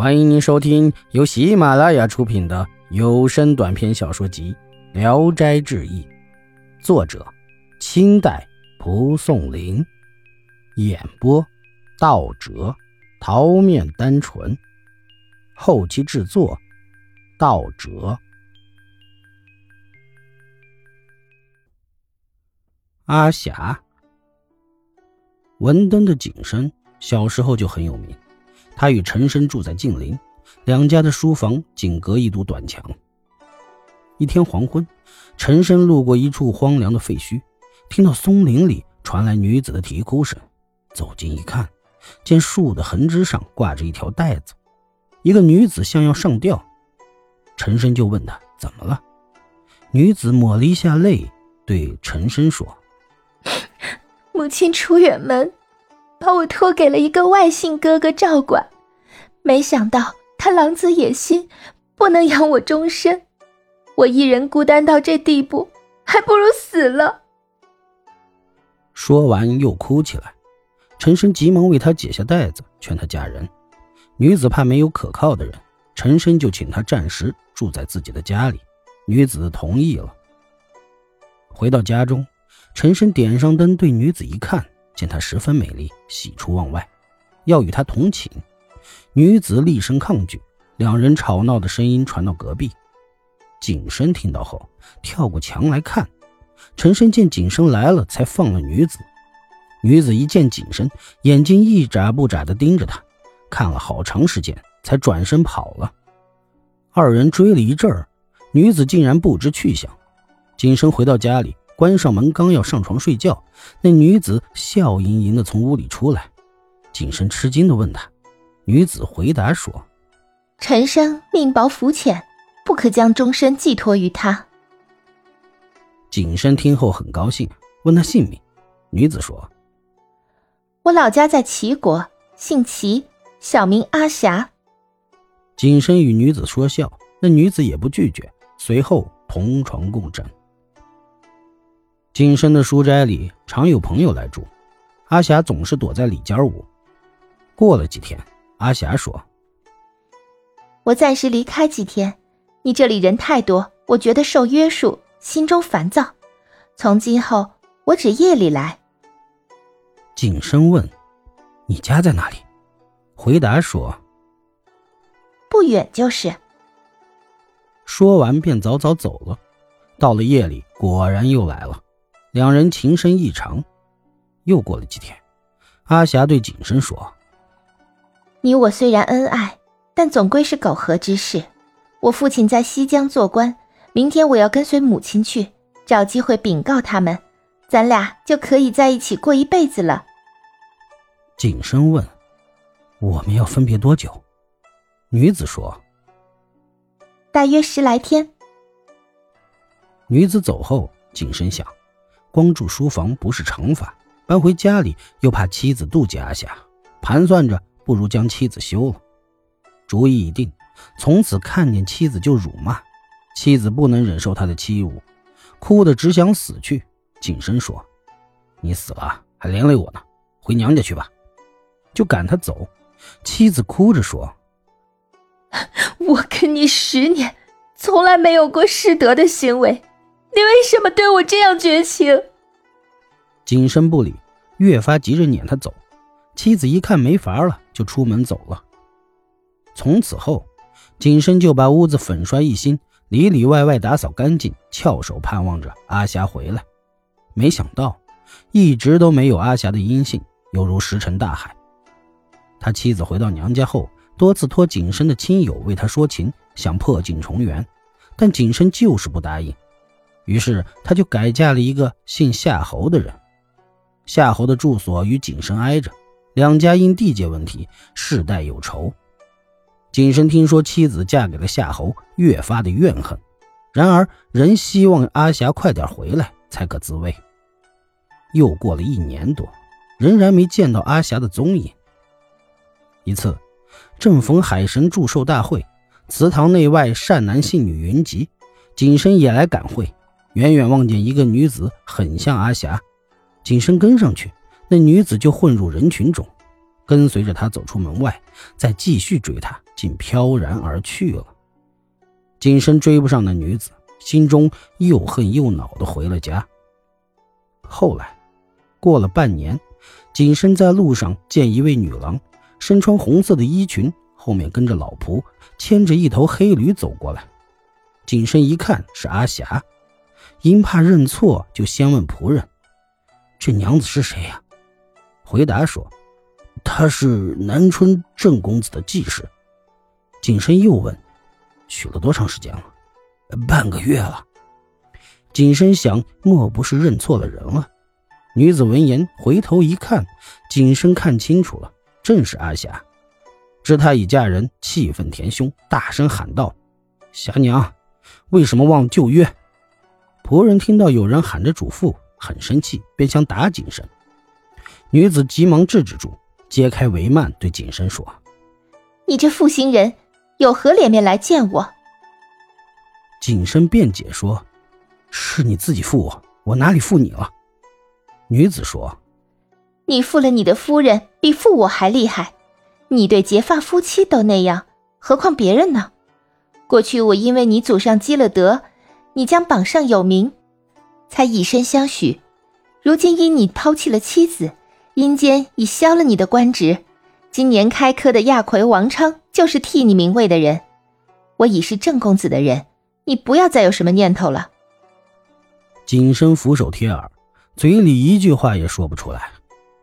欢迎您收听由喜马拉雅出品的有声短篇小说集《聊斋志异》，作者：清代蒲松龄，演播：道哲、桃面单纯，后期制作：道哲。阿霞，文登的景深，小时候就很有名。他与陈深住在近邻，两家的书房仅隔一堵短墙。一天黄昏，陈深路过一处荒凉的废墟，听到松林里传来女子的啼哭声，走近一看，见树的横枝上挂着一条带子，一个女子像要上吊。陈深就问她怎么了，女子抹了一下泪，对陈深说：“母亲出远门。”把我托给了一个外姓哥哥照管，没想到他狼子野心，不能养我终身。我一人孤单到这地步，还不如死了。说完又哭起来。陈深急忙为他解下带子，劝他嫁人。女子怕没有可靠的人，陈深就请她暂时住在自己的家里。女子同意了。回到家中，陈深点上灯，对女子一看。见她十分美丽，喜出望外，要与她同寝。女子厉声抗拒，两人吵闹的声音传到隔壁。景深听到后，跳过墙来看。陈深见景深来了，才放了女子。女子一见景深，眼睛一眨不眨地盯着他，看了好长时间，才转身跑了。二人追了一阵儿，女子竟然不知去向。景深回到家里。关上门，刚要上床睡觉，那女子笑盈盈的从屋里出来。景深吃惊的问她，女子回答说：“陈生命薄福浅，不可将终身寄托于他。”景深听后很高兴，问他姓名。女子说：“我老家在齐国，姓齐，小名阿霞。”景深与女子说笑，那女子也不拒绝，随后同床共枕。景深的书斋里常有朋友来住，阿霞总是躲在里间屋。过了几天，阿霞说：“我暂时离开几天，你这里人太多，我觉得受约束，心中烦躁。从今后，我只夜里来。”景深问：“你家在哪里？”回答说：“不远就是。”说完便早早走了。到了夜里，果然又来了。两人情深意长，又过了几天，阿霞对景深说：“你我虽然恩爱，但总归是苟合之事。我父亲在西江做官，明天我要跟随母亲去，找机会禀告他们，咱俩就可以在一起过一辈子了。”景深问：“我们要分别多久？”女子说：“大约十来天。”女子走后，景深想。光住书房不是惩罚，搬回家里又怕妻子妒忌阿霞，盘算着不如将妻子休了。主意已定，从此看见妻子就辱骂，妻子不能忍受他的欺侮，哭得只想死去。景深说：“你死了还连累我呢，回娘家去吧。”就赶他走。妻子哭着说：“我跟你十年，从来没有过失德的行为。”你为什么对我这样绝情？景深不理，越发急着撵他走。妻子一看没法了，就出门走了。从此后，景深就把屋子粉刷一新，里里外外打扫干净，翘首盼望着阿霞回来。没想到，一直都没有阿霞的音信，犹如石沉大海。他妻子回到娘家后，多次托景深的亲友为他说情，想破镜重圆，但景深就是不答应。于是，他就改嫁了一个姓夏侯的人。夏侯的住所与景深挨着，两家因地界问题世代有仇。景深听说妻子嫁给了夏侯，越发的怨恨。然而，仍希望阿霞快点回来才可自慰。又过了一年多，仍然没见到阿霞的踪影。一次，正逢海神祝寿大会，祠堂内外善男信女云集，景深也来赶会。远远望见一个女子，很像阿霞，景深跟上去，那女子就混入人群中。跟随着他走出门外，再继续追他，竟飘然而去了。景深追不上那女子，心中又恨又恼的回了家。后来，过了半年，景深在路上见一位女郎，身穿红色的衣裙，后面跟着老仆，牵着一头黑驴走过来。景深一看是阿霞，因怕认错，就先问仆人：“这娘子是谁呀？”回答说：“她是南春郑公子的继室。”景深又问：“娶了多长时间了？”“半个月了。”景深想，莫不是认错了人了？女子闻言回头一看，景深看清楚了，正是阿霞。知她已嫁人，气愤填胸，大声喊道：“霞娘，为什么忘旧约？”仆人听到有人喊着主妇，很生气，便想打景深。女子急忙制止住，揭开帷幔，对景深说：“你这负心人，有何脸面来见我？”景深辩解说。是你自己负我，我哪里负你了？女子说：“你负了你的夫人，比负我还厉害。你对结发夫妻都那样，何况别人呢？过去我因为你祖上积了德，你将榜上有名，才以身相许。如今因你抛弃了妻子，阴间已削了你的官职。今年开科的亚魁王昌就是替你名位的人。我已是郑公子的人，你不要再有什么念头了。”景深俯首贴耳，嘴里一句话也说不出来，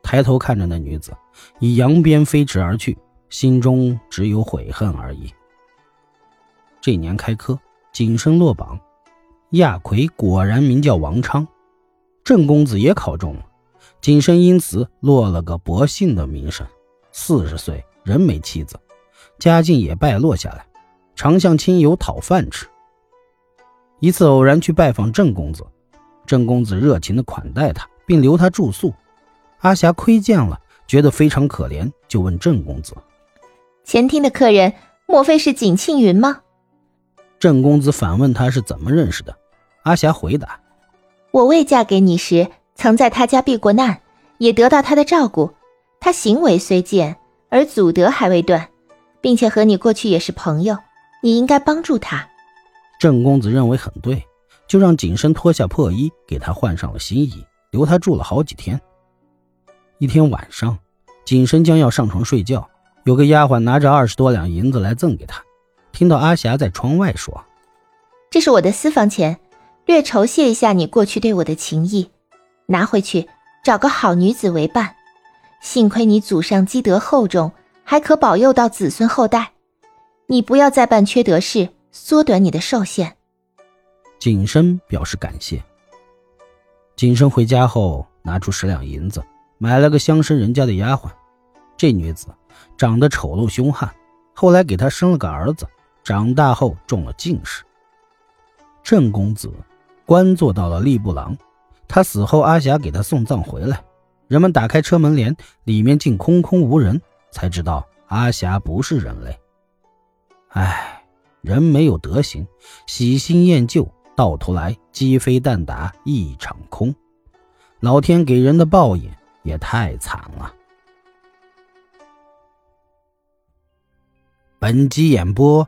抬头看着那女子，以扬鞭飞驰而去，心中只有悔恨而已。这年开科，景深落榜，亚魁果然名叫王昌，郑公子也考中了，景深因此落了个薄幸的名声。四十岁仍没妻子，家境也败落下来，常向亲友讨饭吃。一次偶然去拜访郑公子。郑公子热情地款待他，并留他住宿。阿霞窥见了，觉得非常可怜，就问郑公子：“前厅的客人，莫非是景庆云吗？”郑公子反问他是怎么认识的。阿霞回答：“我未嫁给你时，曾在他家避过难，也得到他的照顾。他行为虽贱，而祖德还未断，并且和你过去也是朋友，你应该帮助他。”郑公子认为很对。就让景深脱下破衣，给他换上了新衣，留他住了好几天。一天晚上，景深将要上床睡觉，有个丫鬟拿着二十多两银子来赠给他。听到阿霞在窗外说：“这是我的私房钱，略酬谢一下你过去对我的情谊，拿回去找个好女子为伴。幸亏你祖上积德厚重，还可保佑到子孙后代。你不要再办缺德事，缩短你的寿限。”景深表示感谢。景深回家后，拿出十两银子，买了个乡绅人家的丫鬟。这女子长得丑陋凶悍，后来给他生了个儿子，长大后中了进士。郑公子官做到了吏部郎。他死后，阿霞给他送葬回来，人们打开车门帘，里面竟空空无人，才知道阿霞不是人类。唉，人没有德行，喜新厌旧。到头来鸡飞蛋打一场空，老天给人的报应也太惨了。本集演播